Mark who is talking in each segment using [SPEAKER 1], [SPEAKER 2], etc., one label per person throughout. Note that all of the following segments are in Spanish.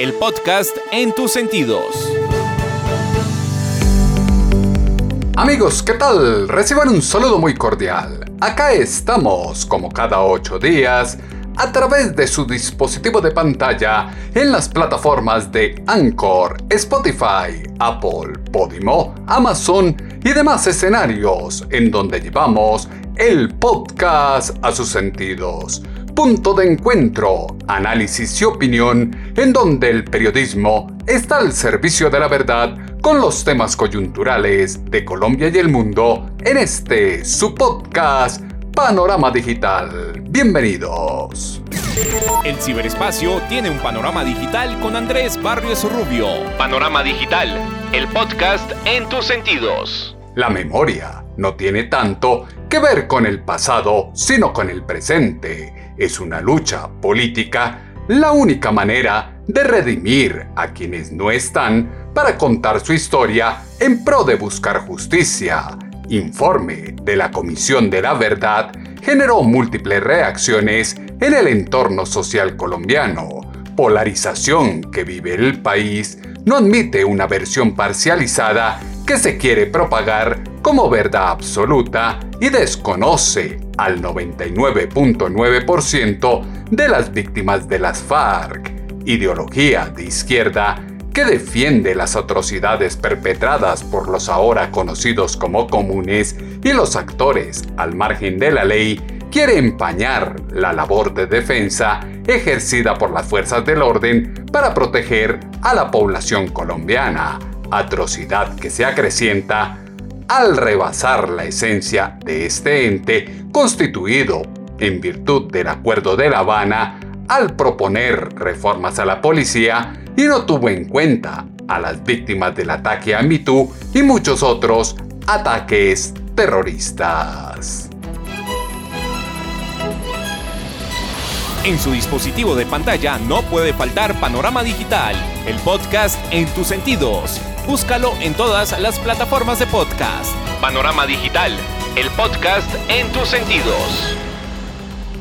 [SPEAKER 1] el podcast en tus sentidos.
[SPEAKER 2] Amigos, ¿qué tal? Reciban un saludo muy cordial. Acá estamos, como cada ocho días, a través de su dispositivo de pantalla en las plataformas de Anchor, Spotify, Apple, Podimo, Amazon y demás escenarios en donde llevamos el podcast a sus sentidos punto de encuentro, análisis y opinión en donde el periodismo está al servicio de la verdad con los temas coyunturales de Colombia y el mundo en este su podcast Panorama Digital. Bienvenidos.
[SPEAKER 1] El ciberespacio tiene un panorama digital con Andrés Barrios Rubio. Panorama Digital, el podcast en tus sentidos.
[SPEAKER 2] La memoria no tiene tanto que ver con el pasado, sino con el presente es una lucha política la única manera de redimir a quienes no están para contar su historia en pro de buscar justicia. Informe de la Comisión de la Verdad generó múltiples reacciones en el entorno social colombiano. Polarización que vive el país no admite una versión parcializada que se quiere propagar como verdad absoluta y desconoce al 99.9% de las víctimas de las FARC, ideología de izquierda que defiende las atrocidades perpetradas por los ahora conocidos como comunes y los actores al margen de la ley, quiere empañar la labor de defensa ejercida por las fuerzas del orden para proteger a la población colombiana, atrocidad que se acrecienta al rebasar la esencia de este ente constituido en virtud del Acuerdo de La Habana al proponer reformas a la policía y no tuvo en cuenta a las víctimas del ataque a MeToo y muchos otros ataques terroristas.
[SPEAKER 1] En su dispositivo de pantalla no puede faltar Panorama Digital, el podcast en tus sentidos Búscalo en todas las plataformas de podcast. Panorama Digital, el podcast en tus sentidos.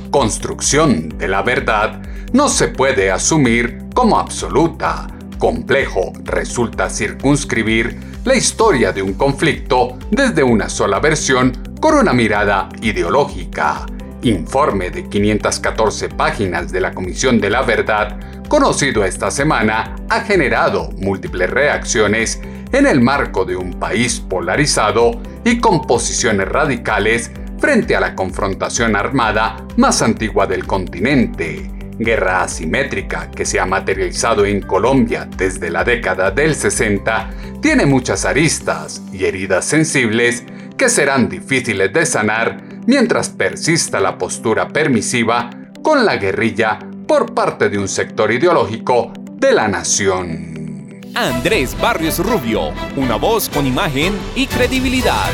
[SPEAKER 2] Construcción de la verdad no se puede asumir como absoluta. Complejo resulta circunscribir la historia de un conflicto desde una sola versión con una mirada ideológica. Informe de 514 páginas de la Comisión de la Verdad conocido esta semana, ha generado múltiples reacciones en el marco de un país polarizado y con posiciones radicales frente a la confrontación armada más antigua del continente. Guerra asimétrica que se ha materializado en Colombia desde la década del 60 tiene muchas aristas y heridas sensibles que serán difíciles de sanar mientras persista la postura permisiva con la guerrilla por parte de un sector ideológico de la nación.
[SPEAKER 1] Andrés Barrios Rubio, una voz con imagen y credibilidad.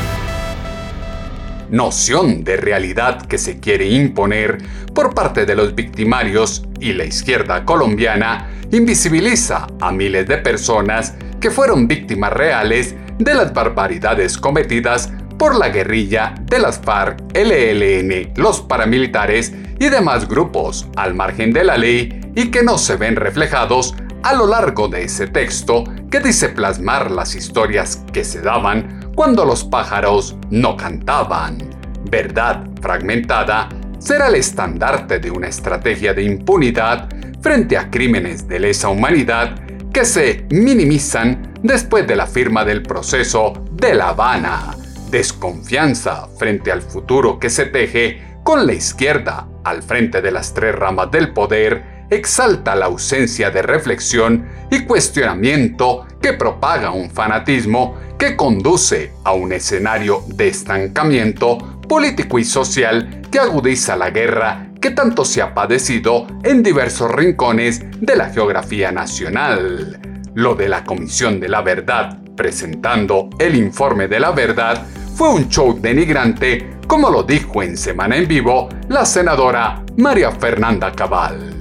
[SPEAKER 2] Noción de realidad que se quiere imponer por parte de los victimarios y la izquierda colombiana invisibiliza a miles de personas que fueron víctimas reales de las barbaridades cometidas por la guerrilla de las FARC, LLN, los paramilitares y demás grupos al margen de la ley y que no se ven reflejados a lo largo de ese texto que dice plasmar las historias que se daban cuando los pájaros no cantaban. Verdad fragmentada será el estandarte de una estrategia de impunidad frente a crímenes de lesa humanidad que se minimizan después de la firma del proceso de La Habana. Desconfianza frente al futuro que se teje con la izquierda al frente de las tres ramas del poder, exalta la ausencia de reflexión y cuestionamiento que propaga un fanatismo que conduce a un escenario de estancamiento político y social que agudiza la guerra que tanto se ha padecido en diversos rincones de la geografía nacional. Lo de la Comisión de la Verdad presentando el informe de la verdad fue un show denigrante, como lo dijo en Semana en Vivo la senadora María Fernanda Cabal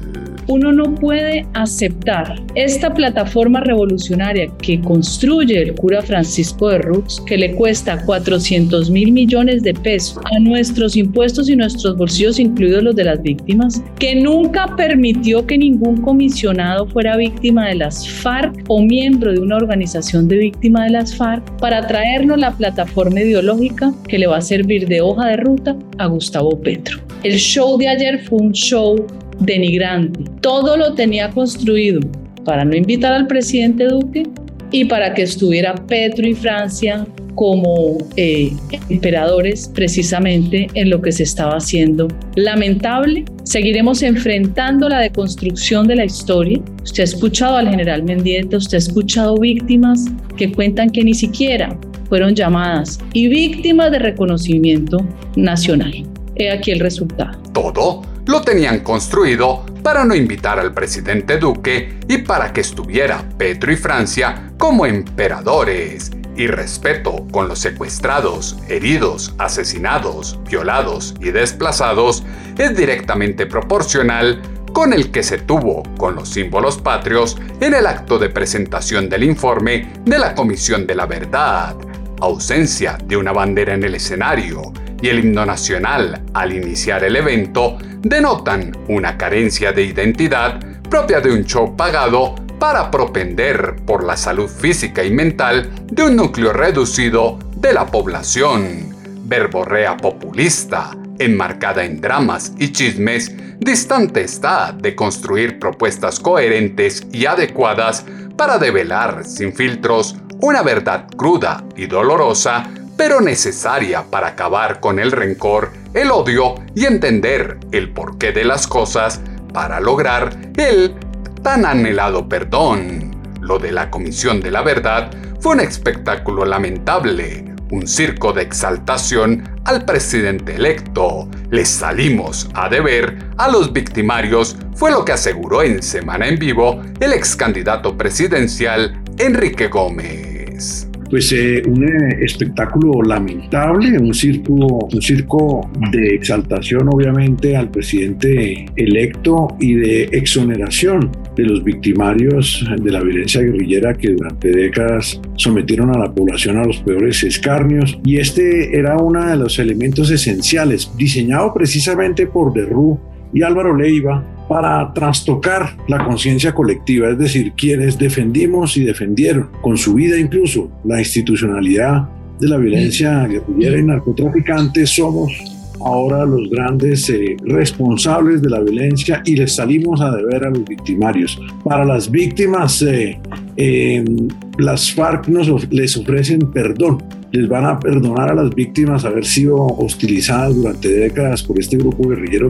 [SPEAKER 3] uno no puede aceptar esta plataforma revolucionaria que construye el cura Francisco de Rux, que le cuesta 400 mil millones de pesos a nuestros impuestos y nuestros bolsillos, incluidos los de las víctimas, que nunca permitió que ningún comisionado fuera víctima de las FARC o miembro de una organización de víctima de las FARC, para traernos la plataforma ideológica que le va a servir de hoja de ruta a Gustavo Petro. El show de ayer fue un show denigrante. Todo lo tenía construido para no invitar al presidente Duque y para que estuviera Petro y Francia como eh, emperadores precisamente en lo que se estaba haciendo. Lamentable, seguiremos enfrentando la deconstrucción de la historia. Usted ha escuchado al general Mendieta, usted ha escuchado víctimas que cuentan que ni siquiera fueron llamadas y víctimas de reconocimiento nacional. He aquí el resultado.
[SPEAKER 2] Todo lo tenían construido para no invitar al presidente Duque y para que estuviera Petro y Francia como emperadores. Y respeto con los secuestrados, heridos, asesinados, violados y desplazados es directamente proporcional con el que se tuvo con los símbolos patrios en el acto de presentación del informe de la Comisión de la Verdad. Ausencia de una bandera en el escenario, y el himno nacional al iniciar el evento denotan una carencia de identidad propia de un show pagado para propender por la salud física y mental de un núcleo reducido de la población. Verborrea populista, enmarcada en dramas y chismes, distante está de construir propuestas coherentes y adecuadas para develar sin filtros una verdad cruda y dolorosa pero necesaria para acabar con el rencor, el odio y entender el porqué de las cosas para lograr el tan anhelado perdón. Lo de la Comisión de la Verdad fue un espectáculo lamentable, un circo de exaltación al presidente electo. Les salimos a deber a los victimarios, fue lo que aseguró en Semana en Vivo el ex candidato presidencial Enrique Gómez
[SPEAKER 4] pues eh, un eh, espectáculo lamentable, un circo, un circo de exaltación obviamente al presidente electo y de exoneración de los victimarios de la violencia guerrillera que durante décadas sometieron a la población a los peores escarnios. Y este era uno de los elementos esenciales diseñado precisamente por Derrú y Álvaro Leiva para trastocar la conciencia colectiva, es decir, quienes defendimos y defendieron con su vida incluso la institucionalidad de la violencia guerrillera y narcotraficante, somos ahora los grandes eh, responsables de la violencia y les salimos a deber a los victimarios. Para las víctimas, eh, em, las FARC nos, les ofrecen perdón, les van a perdonar a las víctimas haber sido hostilizadas durante décadas por este grupo guerrillero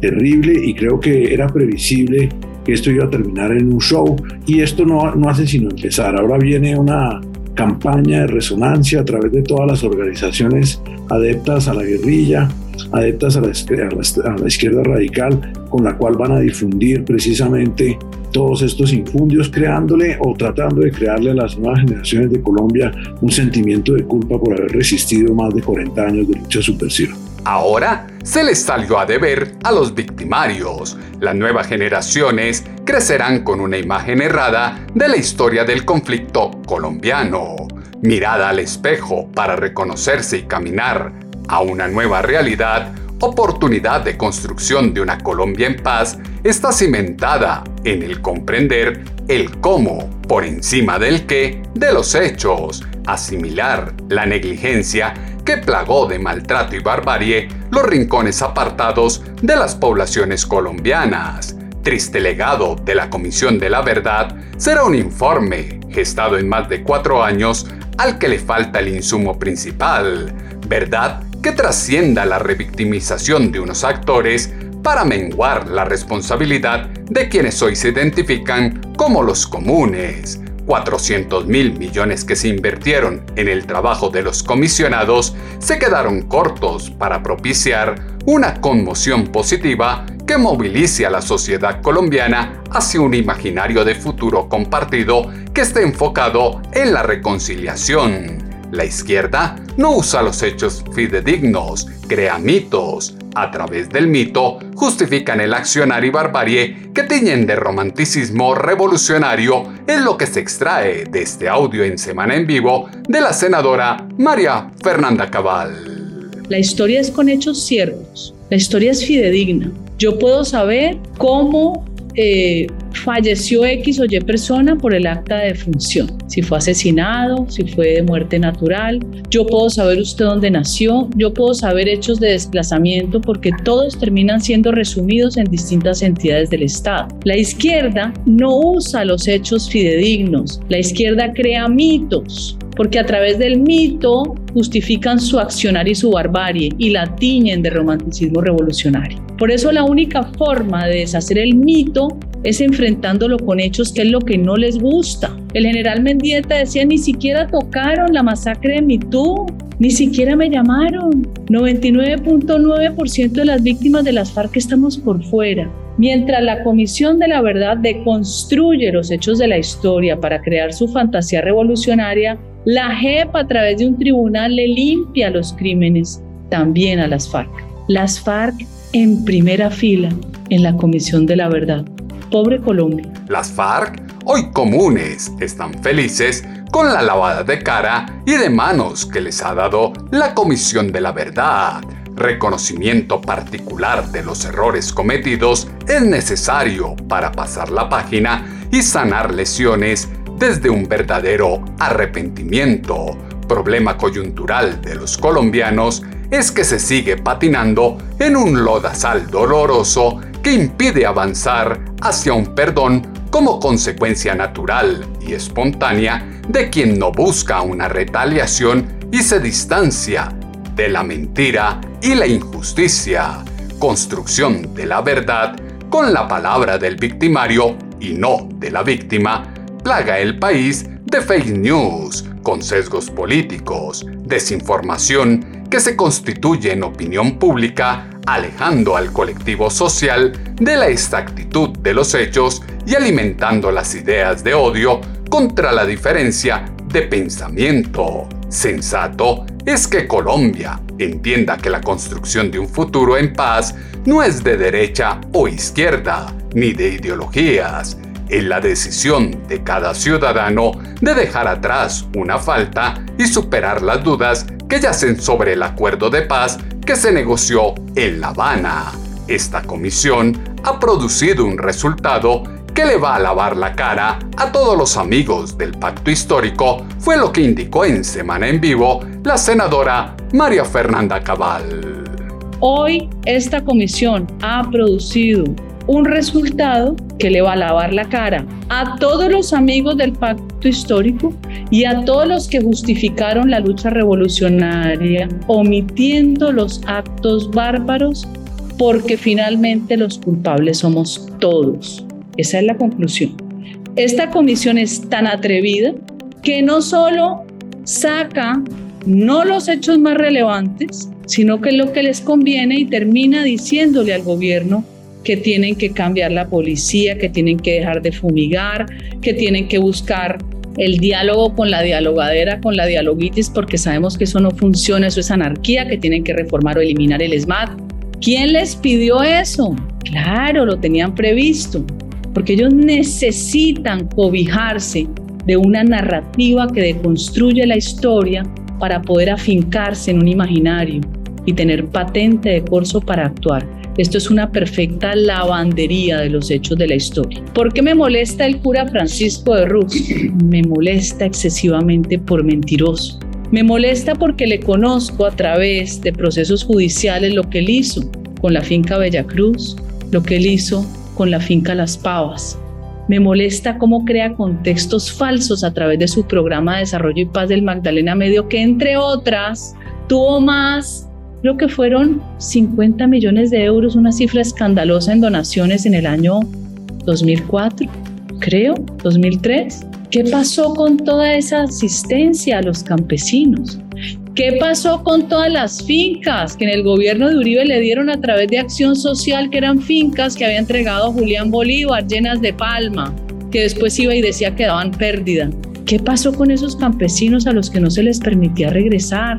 [SPEAKER 4] terrible y creo que era previsible que esto iba a terminar en un show y esto no, no hace sino empezar. Ahora viene una campaña de resonancia a través de todas las organizaciones adeptas a la guerrilla, adeptas a la, izquierda radical, con la cual van a difundir precisamente todos estos infundios, creándole o tratando de crearle a las nuevas generaciones de Colombia un sentimiento de culpa por haber resistido más de 40 años de lucha subversiva.
[SPEAKER 2] Ahora se les salió a deber a los victimarios. Las nuevas generaciones crecerán con una imagen errada de la historia del conflicto colombiano. Mirada al espejo para reconocerse y caminar a una nueva realidad, oportunidad de construcción de una Colombia en paz está cimentada en el comprender el cómo por encima del qué de los hechos, asimilar la negligencia que plagó de maltrato y barbarie los rincones apartados de las poblaciones colombianas. Triste legado de la Comisión de la Verdad será un informe gestado en más de cuatro años al que le falta el insumo principal, verdad que trascienda la revictimización de unos actores para menguar la responsabilidad de quienes hoy se identifican como los comunes, 400 mil millones que se invirtieron en el trabajo de los comisionados se quedaron cortos para propiciar una conmoción positiva que movilice a la sociedad colombiana hacia un imaginario de futuro compartido que esté enfocado en la reconciliación. La izquierda no usa los hechos fidedignos, crea mitos. A través del mito justifican el accionar y barbarie que tiñen de romanticismo revolucionario en lo que se extrae de este audio en Semana en Vivo de la senadora María Fernanda Cabal.
[SPEAKER 3] La historia es con hechos ciertos, la historia es fidedigna. Yo puedo saber cómo eh, falleció X o Y persona por el acta de función, si fue asesinado, si fue de muerte natural, yo puedo saber usted dónde nació, yo puedo saber hechos de desplazamiento porque todos terminan siendo resumidos en distintas entidades del Estado. La izquierda no usa los hechos fidedignos, la izquierda crea mitos porque a través del mito justifican su accionar y su barbarie y la tiñen de romanticismo revolucionario. Por eso la única forma de deshacer el mito es enfrentándolo con hechos que es lo que no les gusta. El general Mendieta decía, ni siquiera tocaron la masacre de Mitú, ni siquiera me llamaron. 99.9% de las víctimas de las FARC estamos por fuera. Mientras la Comisión de la Verdad deconstruye los hechos de la historia para crear su fantasía revolucionaria, la JEP a través de un tribunal le limpia los crímenes también a las FARC. Las FARC en primera fila en la Comisión de la Verdad. Pobre Colombia.
[SPEAKER 2] Las FARC, hoy comunes, están felices con la lavada de cara y de manos que les ha dado la Comisión de la Verdad. Reconocimiento particular de los errores cometidos es necesario para pasar la página y sanar lesiones desde un verdadero arrepentimiento. Problema coyuntural de los colombianos es que se sigue patinando en un lodazal doloroso que impide avanzar hacia un perdón como consecuencia natural y espontánea de quien no busca una retaliación y se distancia de la mentira y la injusticia. Construcción de la verdad con la palabra del victimario y no de la víctima plaga el país de fake news, con sesgos políticos, desinformación que se constituye en opinión pública, alejando al colectivo social de la exactitud de los hechos y alimentando las ideas de odio contra la diferencia de pensamiento. Sensato es que Colombia entienda que la construcción de un futuro en paz no es de derecha o izquierda, ni de ideologías, en la decisión de cada ciudadano de dejar atrás una falta y superar las dudas que yacen sobre el acuerdo de paz que se negoció en La Habana. Esta comisión ha producido un resultado que le va a lavar la cara a todos los amigos del pacto histórico, fue lo que indicó en Semana en Vivo la senadora María Fernanda Cabal.
[SPEAKER 3] Hoy esta comisión ha producido un resultado que le va a lavar la cara a todos los amigos del pacto histórico y a todos los que justificaron la lucha revolucionaria, omitiendo los actos bárbaros, porque finalmente los culpables somos todos. Esa es la conclusión. Esta comisión es tan atrevida que no solo saca no los hechos más relevantes, sino que es lo que les conviene y termina diciéndole al gobierno que tienen que cambiar la policía, que tienen que dejar de fumigar, que tienen que buscar el diálogo con la dialogadera, con la dialoguitis, porque sabemos que eso no funciona, eso es anarquía, que tienen que reformar o eliminar el SMAT. ¿Quién les pidió eso? Claro, lo tenían previsto, porque ellos necesitan cobijarse de una narrativa que deconstruye la historia para poder afincarse en un imaginario y tener patente de corso para actuar. Esto es una perfecta lavandería de los hechos de la historia. ¿Por qué me molesta el cura Francisco de Ruz? Me molesta excesivamente por mentiroso. Me molesta porque le conozco a través de procesos judiciales lo que él hizo con la finca Bella Cruz, lo que él hizo con la finca Las Pavas. Me molesta cómo crea contextos falsos a través de su programa de desarrollo y paz del Magdalena Medio, que entre otras tuvo más creo que fueron 50 millones de euros, una cifra escandalosa en donaciones en el año 2004, creo, 2003. ¿Qué pasó con toda esa asistencia a los campesinos? ¿Qué pasó con todas las fincas que en el gobierno de Uribe le dieron a través de acción social, que eran fincas que había entregado Julián Bolívar, llenas de palma, que después iba y decía que daban pérdida? ¿Qué pasó con esos campesinos a los que no se les permitía regresar?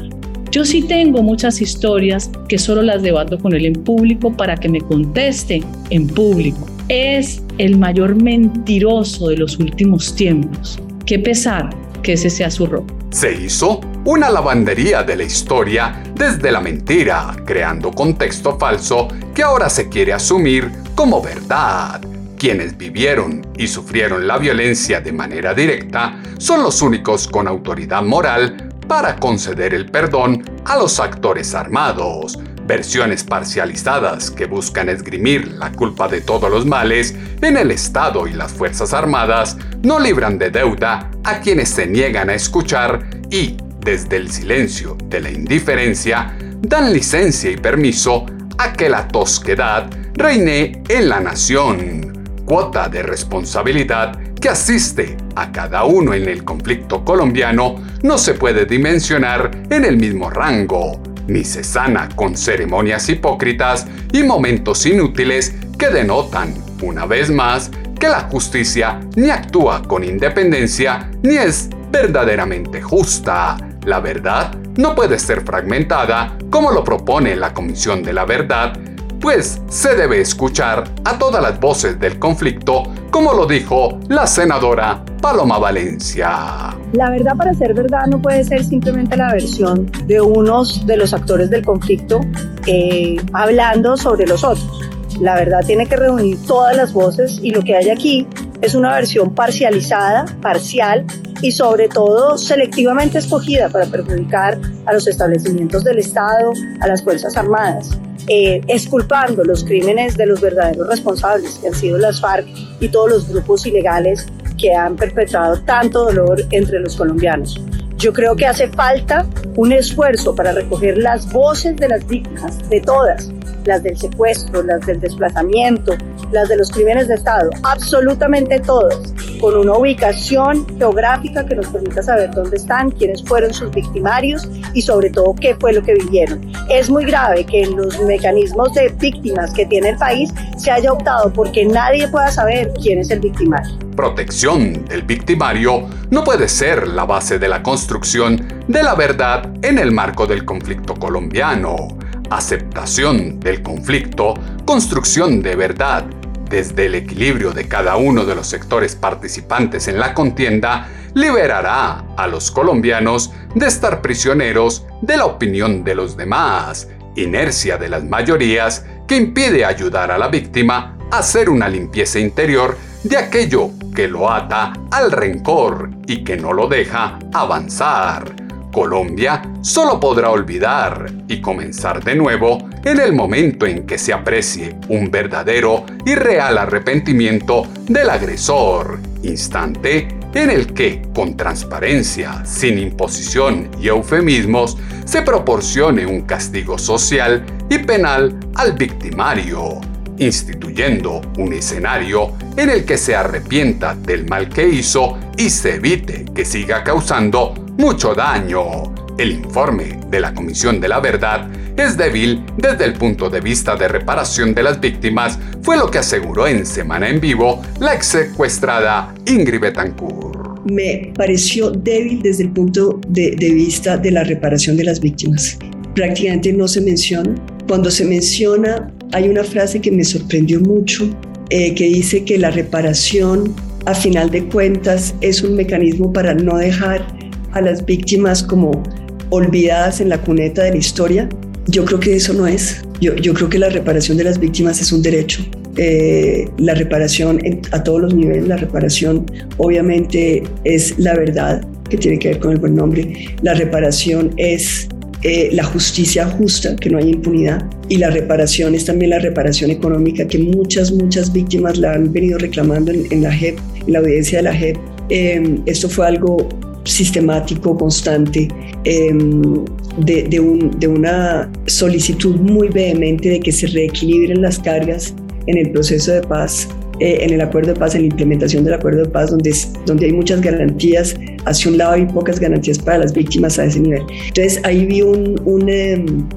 [SPEAKER 3] Yo sí tengo muchas historias que solo las debato con él en público para que me conteste en público. Es el mayor mentiroso de los últimos tiempos. Qué pesar que ese sea su rol.
[SPEAKER 2] Se hizo una lavandería de la historia desde la mentira, creando contexto falso que ahora se quiere asumir como verdad. Quienes vivieron y sufrieron la violencia de manera directa son los únicos con autoridad moral para conceder el perdón a los actores armados, versiones parcializadas que buscan esgrimir la culpa de todos los males en el Estado y las Fuerzas Armadas, no libran de deuda a quienes se niegan a escuchar y, desde el silencio de la indiferencia, dan licencia y permiso a que la tosquedad reine en la nación. Cuota de responsabilidad que asiste a cada uno en el conflicto colombiano no se puede dimensionar en el mismo rango, ni se sana con ceremonias hipócritas y momentos inútiles que denotan, una vez más, que la justicia ni actúa con independencia ni es verdaderamente justa. La verdad no puede ser fragmentada como lo propone la Comisión de la Verdad pues se debe escuchar a todas las voces del conflicto, como lo dijo la senadora Paloma Valencia.
[SPEAKER 5] La verdad para ser verdad no puede ser simplemente la versión de unos de los actores del conflicto eh, hablando sobre los otros. La verdad tiene que reunir todas las voces y lo que hay aquí es una versión parcializada, parcial y sobre todo selectivamente escogida para perjudicar a los establecimientos del Estado, a las Fuerzas Armadas eh, exculpando los crímenes de los verdaderos responsables, que han sido las FARC y todos los grupos ilegales que han perpetrado tanto dolor entre los colombianos. Yo creo que hace falta un esfuerzo para recoger las voces de las víctimas, de todas, las del secuestro, las del desplazamiento, las de los crímenes de Estado, absolutamente todas, con una ubicación geográfica que nos permita saber dónde están, quiénes fueron sus victimarios y sobre todo qué fue lo que vivieron. Es muy grave que en los mecanismos de víctimas que tiene el país se haya optado porque nadie pueda saber quién es el victimario.
[SPEAKER 2] Protección del victimario no puede ser la base de la construcción de la verdad en el marco del conflicto colombiano. Aceptación del conflicto, construcción de verdad desde el equilibrio de cada uno de los sectores participantes en la contienda, liberará a los colombianos de estar prisioneros de la opinión de los demás, inercia de las mayorías que impide ayudar a la víctima a hacer una limpieza interior de aquello que lo ata al rencor y que no lo deja avanzar. Colombia solo podrá olvidar y comenzar de nuevo en el momento en que se aprecie un verdadero y real arrepentimiento del agresor, instante en el que, con transparencia, sin imposición y eufemismos, se proporcione un castigo social y penal al victimario, instituyendo un escenario en el que se arrepienta del mal que hizo y se evite que siga causando mucho daño. El informe de la Comisión de la Verdad es débil desde el punto de vista de reparación de las víctimas, fue lo que aseguró en Semana en Vivo la ex secuestrada Ingrid Betancourt.
[SPEAKER 6] Me pareció débil desde el punto de, vista de la reparación de las víctimas. Prácticamente no se menciona. Cuando se menciona, hay una frase que me sorprendió mucho, eh, que dice que la reparación, a final de cuentas, es un mecanismo para no dejar a las víctimas como olvidadas en la cuneta de la historia. Yo creo que eso no es. Yo, yo creo que la reparación de las víctimas es un derecho. Eh, la reparación a todos los niveles, la reparación obviamente es la verdad, que tiene que ver con el buen nombre. La reparación es eh, la justicia justa, que no haya impunidad. Y la reparación es también la reparación económica que muchas, muchas víctimas la han venido reclamando en, la JEP, en la audiencia de la JEP. Eh, esto fue algo sistemático, constante, em, de, una solicitud muy vehemente de que se reequilibren las cargas en el proceso de paz eh, en el acuerdo de paz, en la implementación del acuerdo de paz, donde, donde hay muchas garantías hacia un lado y pocas garantías para las víctimas a ese nivel. Entonces ahí vi un, un em,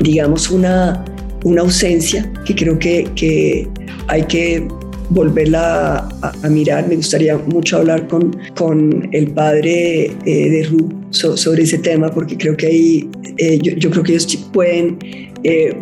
[SPEAKER 6] digamos, una, una ausencia que creo que, que hay que volverla a, mirar. Me gustaría mucho hablar con, con el padre eh, de Ru sobre ese tema, porque creo que ahí, eh, yo, creo que ellos pueden eh,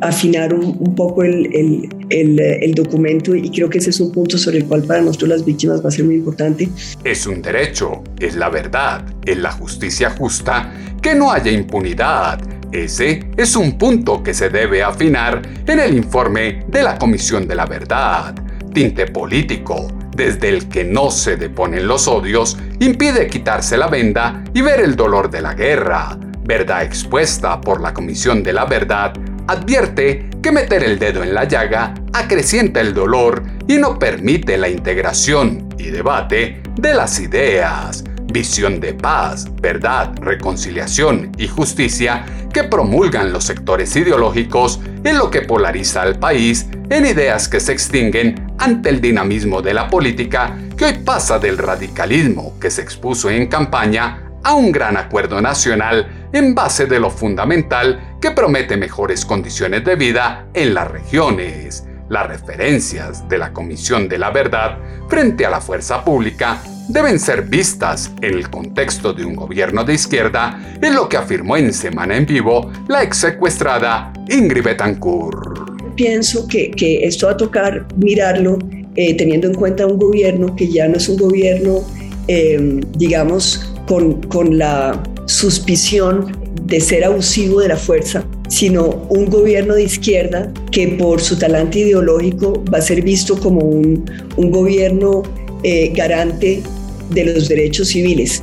[SPEAKER 6] afinar un, poco el, el, el, el, documento y creo que ese es un punto sobre el cual para nosotros las víctimas va a ser muy importante.
[SPEAKER 2] Es un derecho, es la verdad, es la justicia justa, que no haya impunidad. Ese es un punto que se debe afinar en el informe de la Comisión de la Verdad tinte político, desde el que no se deponen los odios, impide quitarse la venda y ver el dolor de la guerra. Verdad expuesta por la Comisión de la Verdad advierte que meter el dedo en la llaga acrecienta el dolor y no permite la integración y debate de las ideas visión de paz, verdad, reconciliación y justicia que promulgan los sectores ideológicos en lo que polariza al país en ideas que se extinguen ante el dinamismo de la política que hoy pasa del radicalismo que se expuso en campaña a un gran acuerdo nacional en base de lo fundamental que promete mejores condiciones de vida en las regiones. Las referencias de la Comisión de la Verdad frente a la fuerza pública deben ser vistas en el contexto de un gobierno de izquierda, en lo que afirmó en Semana en Vivo la ex secuestrada Ingrid Betancourt.
[SPEAKER 6] Pienso que, que esto va a tocar mirarlo eh, teniendo en cuenta un gobierno que ya no es un gobierno, eh, digamos, con, con la suspición de ser abusivo de la fuerza, sino un gobierno de izquierda que por su talante ideológico va a ser visto como un, un gobierno eh, garante de los derechos civiles.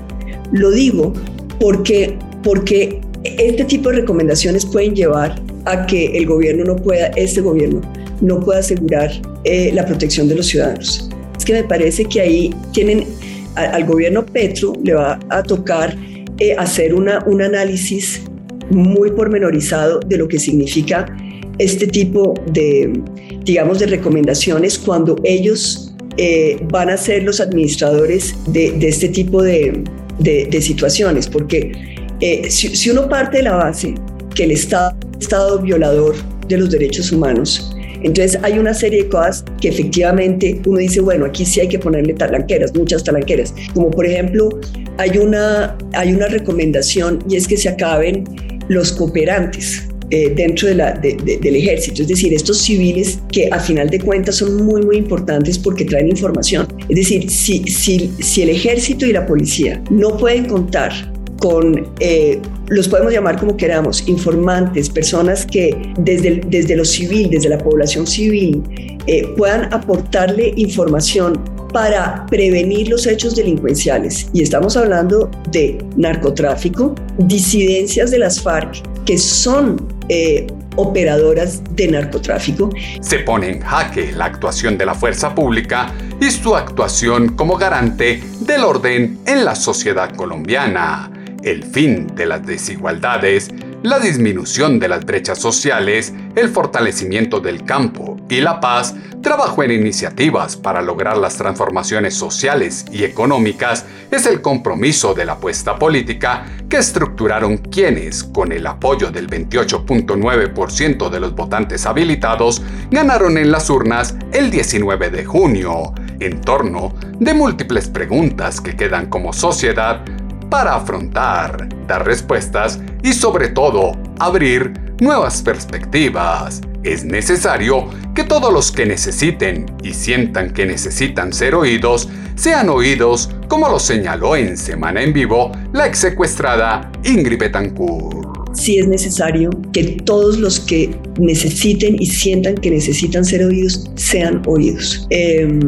[SPEAKER 6] Lo digo porque, porque este tipo de recomendaciones pueden llevar a que el gobierno no pueda, este gobierno no pueda asegurar eh, la protección de los ciudadanos. Es que me parece que ahí tienen, al gobierno Petro le va a tocar eh, hacer una, un análisis muy pormenorizado de lo que significa este tipo de, digamos, de recomendaciones cuando ellos eh, van a ser los administradores de, este tipo de, situaciones, porque eh, si, uno parte de la base que el Estado es Estado violador de los derechos humanos, entonces hay una serie de cosas que efectivamente uno dice, bueno, aquí sí hay que ponerle talanqueras, muchas talanqueras, como por ejemplo hay una, hay una recomendación y es que se acaben los cooperantes. Eh, dentro de la, del ejército, es decir, estos civiles que a final de cuentas son muy, muy importantes porque traen información. Es decir, si, si, si el ejército y la policía no pueden contar con, eh, los podemos llamar como queramos, informantes, personas que desde, desde lo civil, desde la población civil, eh, puedan aportarle información para prevenir los hechos delincuenciales. Y estamos hablando de narcotráfico, disidencias de las FARC, que son eh, operadoras de narcotráfico.
[SPEAKER 2] Se pone en jaque la actuación de la fuerza pública y su actuación como garante del orden en la sociedad colombiana. El fin de las desigualdades la disminución de las brechas sociales, el fortalecimiento del campo y la paz, trabajo en iniciativas para lograr las transformaciones sociales y económicas es el compromiso de la apuesta política que estructuraron quienes, con el apoyo del 28.9% de los votantes habilitados, ganaron en las urnas el 19 de junio, en torno de múltiples preguntas que quedan como sociedad para afrontar, dar respuestas y sobre todo abrir nuevas perspectivas. Es necesario que todos los que necesiten y sientan que necesitan ser oídos sean oídos, como lo señaló en Semana en Vivo la ex secuestrada Ingrid Betancourt
[SPEAKER 6] sí es necesario que todos los que necesiten y sientan que necesitan ser oídos sean oídos, em,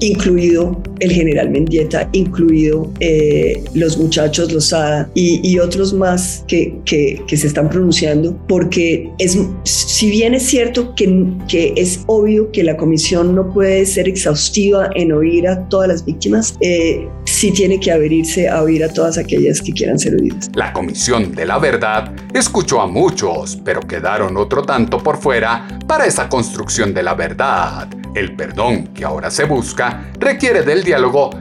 [SPEAKER 6] incluido el general Mendieta, incluido eh, los muchachos Lozada y, y otros más que, que, se están pronunciando, porque es, si bien es cierto que, que es obvio que la comisión no puede ser exhaustiva en oír a todas las víctimas, eh, sí tiene que abrirse a oír a todas aquellas que quieran ser oídas.
[SPEAKER 2] La Comisión de la Verdad escuchó a muchos, pero quedaron otro tanto por fuera para esa construcción de la verdad. El perdón que ahora se busca requiere del diálogo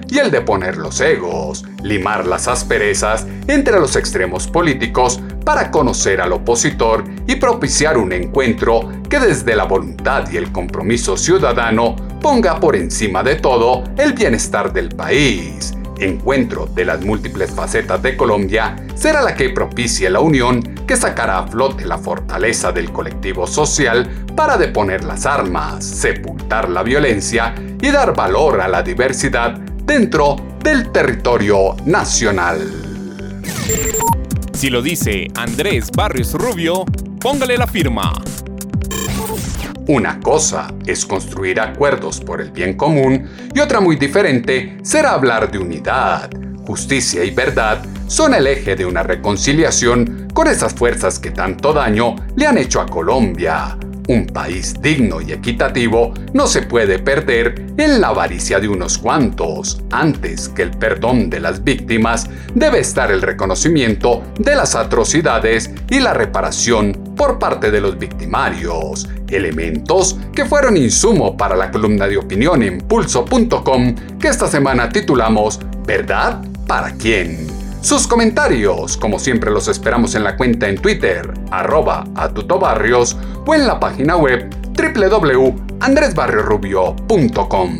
[SPEAKER 2] y el de poner los egos, limar las asperezas entre los extremos políticos para conocer al opositor y propiciar un encuentro que desde la voluntad y el compromiso ciudadano ponga por encima de todo el bienestar del país. Encuentro de las múltiples facetas de Colombia será la que propicie la unión que sacará a flote la fortaleza del colectivo social para deponer las armas, sepultar la violencia y dar valor a la diversidad dentro del territorio nacional.
[SPEAKER 1] Si lo dice Andrés Barrios Rubio, póngale la firma.
[SPEAKER 2] Una cosa es construir acuerdos por el bien común y otra muy diferente será hablar de unidad. Justicia y verdad son el eje de una reconciliación con esas fuerzas que tanto daño le han hecho a Colombia. Un país digno y equitativo no se puede perder en la avaricia de unos cuantos. Antes que el perdón de las víctimas, debe estar el reconocimiento de las atrocidades y la reparación por parte de los victimarios. Elementos que fueron insumo para la columna de opinión en pulso.com que esta semana titulamos ¿Verdad para quién? Sus comentarios, como siempre, los esperamos en la cuenta en Twitter, arroba atutobarrios, o en la página web www.andresbarriorubio.com.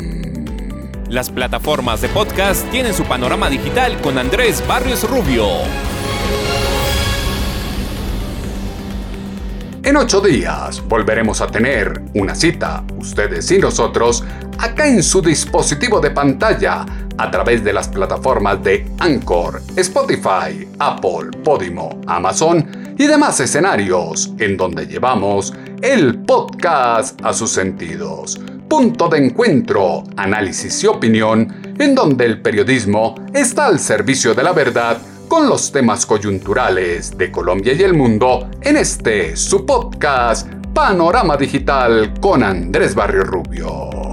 [SPEAKER 1] Las plataformas de podcast tienen su panorama digital con Andrés Barrios Rubio.
[SPEAKER 2] En ocho días volveremos a tener una cita, ustedes y nosotros, acá en su dispositivo de pantalla, a través de las plataformas de Anchor, Spotify, Apple, Podimo, Amazon y demás escenarios, en donde llevamos el podcast a sus sentidos. Punto de encuentro, análisis y opinión, en donde el periodismo está al servicio de la verdad con los temas coyunturales de Colombia y el mundo en este su podcast Panorama Digital con Andrés Barrio Rubio.